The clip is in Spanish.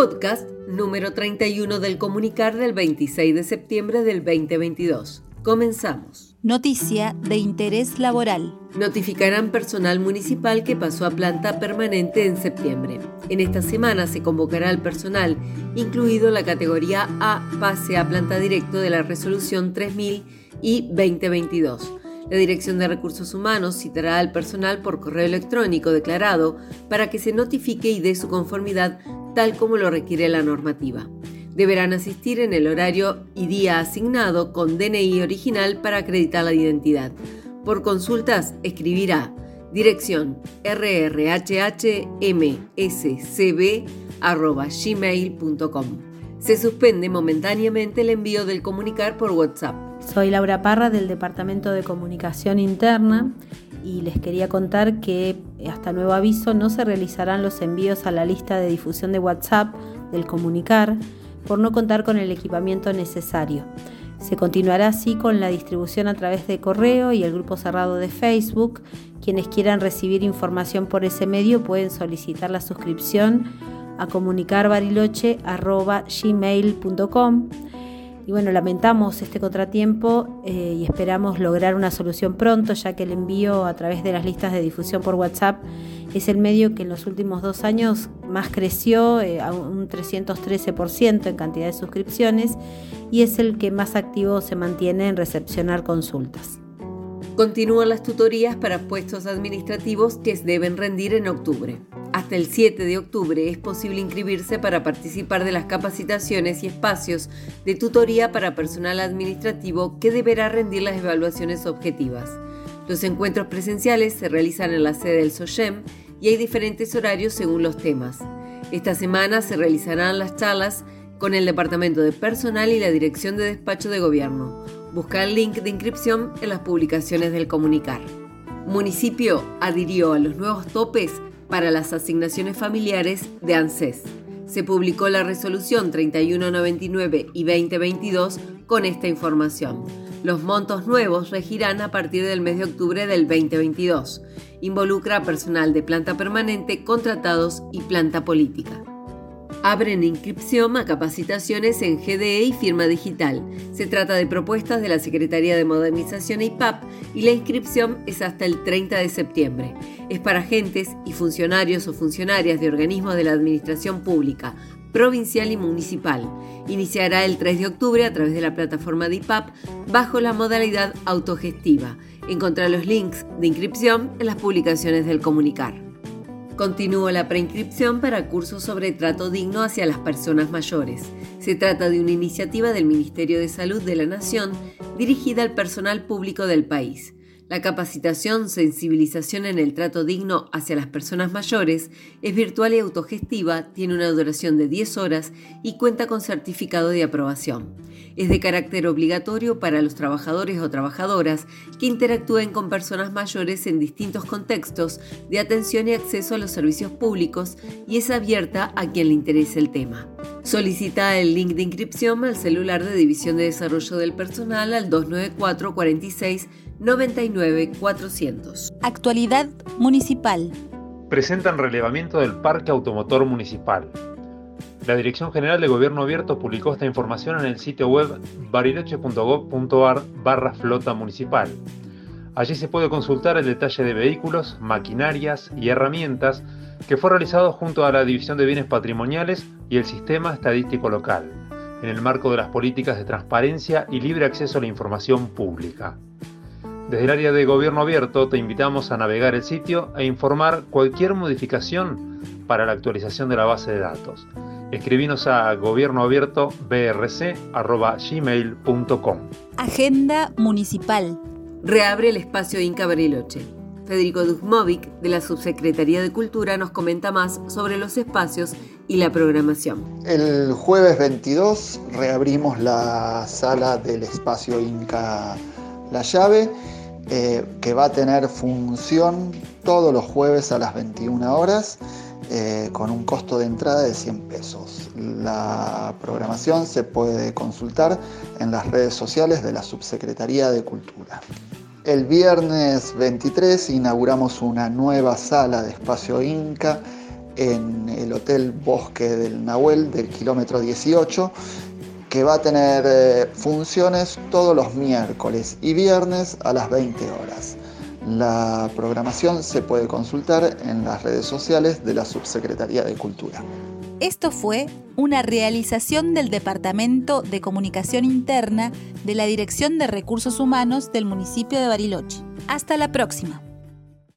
Podcast número 31 del comunicar del 26 de septiembre del 2022. Comenzamos. Noticia de interés laboral. Notificarán personal municipal que pasó a planta permanente en septiembre. En esta semana se convocará al personal, incluido la categoría A, pase a planta directo de la resolución 3000 y 2022. La Dirección de Recursos Humanos citará al personal por correo electrónico declarado para que se notifique y dé su conformidad tal como lo requiere la normativa deberán asistir en el horario y día asignado con DNI original para acreditar la identidad. Por consultas, escribirá dirección rrhhmscb.gmail.com. Se suspende momentáneamente el envío del comunicar por WhatsApp. Soy Laura Parra del Departamento de Comunicación Interna y les quería contar que hasta nuevo aviso no se realizarán los envíos a la lista de difusión de WhatsApp del comunicar por no contar con el equipamiento necesario. Se continuará así con la distribución a través de correo y el grupo cerrado de Facebook. Quienes quieran recibir información por ese medio pueden solicitar la suscripción a comunicarbariloche.gmail.com y bueno, lamentamos este contratiempo eh, y esperamos lograr una solución pronto, ya que el envío a través de las listas de difusión por WhatsApp es el medio que en los últimos dos años más creció, eh, a un 313% en cantidad de suscripciones, y es el que más activo se mantiene en recepcionar consultas. Continúan las tutorías para puestos administrativos que deben rendir en octubre. Hasta el 7 de octubre es posible inscribirse para participar de las capacitaciones y espacios de tutoría para personal administrativo que deberá rendir las evaluaciones objetivas. Los encuentros presenciales se realizan en la sede del SOGEM y hay diferentes horarios según los temas. Esta semana se realizarán las charlas con el Departamento de Personal y la Dirección de Despacho de Gobierno. Busca el link de inscripción en las publicaciones del comunicar. Municipio adhirió a los nuevos topes para las asignaciones familiares de ANSES. Se publicó la resolución 3199 y 2022 con esta información. Los montos nuevos regirán a partir del mes de octubre del 2022. Involucra personal de planta permanente, contratados y planta política. Abren inscripción a capacitaciones en GDE y firma digital. Se trata de propuestas de la Secretaría de Modernización e IPAP y la inscripción es hasta el 30 de septiembre. Es para agentes y funcionarios o funcionarias de organismos de la Administración Pública, provincial y municipal. Iniciará el 3 de octubre a través de la plataforma de IPAP bajo la modalidad autogestiva. Encontrará los links de inscripción en las publicaciones del comunicar. Continúa la preinscripción para cursos sobre trato digno hacia las personas mayores. Se trata de una iniciativa del Ministerio de Salud de la Nación dirigida al personal público del país. La capacitación, sensibilización en el trato digno hacia las personas mayores es virtual y autogestiva, tiene una duración de 10 horas y cuenta con certificado de aprobación. Es de carácter obligatorio para los trabajadores o trabajadoras que interactúen con personas mayores en distintos contextos de atención y acceso a los servicios públicos y es abierta a quien le interese el tema. Solicita el link de inscripción al celular de División de Desarrollo del Personal al 294 46 99 400. Actualidad municipal. Presentan relevamiento del Parque Automotor Municipal. La Dirección General de Gobierno Abierto publicó esta información en el sitio web bariloche.gov.ar barra flota municipal. Allí se puede consultar el detalle de vehículos, maquinarias y herramientas que fue realizado junto a la División de Bienes Patrimoniales y el Sistema Estadístico Local, en el marco de las políticas de transparencia y libre acceso a la información pública. Desde el área de gobierno abierto te invitamos a navegar el sitio e informar cualquier modificación para la actualización de la base de datos. Escribinos a gobiernoabiertobrc.gmail.com Agenda Municipal. Reabre el espacio Inca Bariloche. Federico Duzmovic, de la Subsecretaría de Cultura, nos comenta más sobre los espacios y la programación. El jueves 22 reabrimos la sala del espacio Inca La Llave eh, que va a tener función todos los jueves a las 21 horas eh, con un costo de entrada de 100 pesos. La programación se puede consultar en las redes sociales de la Subsecretaría de Cultura. El viernes 23 inauguramos una nueva sala de espacio Inca en el Hotel Bosque del Nahuel del kilómetro 18 que va a tener eh, funciones todos los miércoles y viernes a las 20 horas. La programación se puede consultar en las redes sociales de la Subsecretaría de Cultura. Esto fue una realización del Departamento de Comunicación Interna de la Dirección de Recursos Humanos del municipio de Bariloche. Hasta la próxima.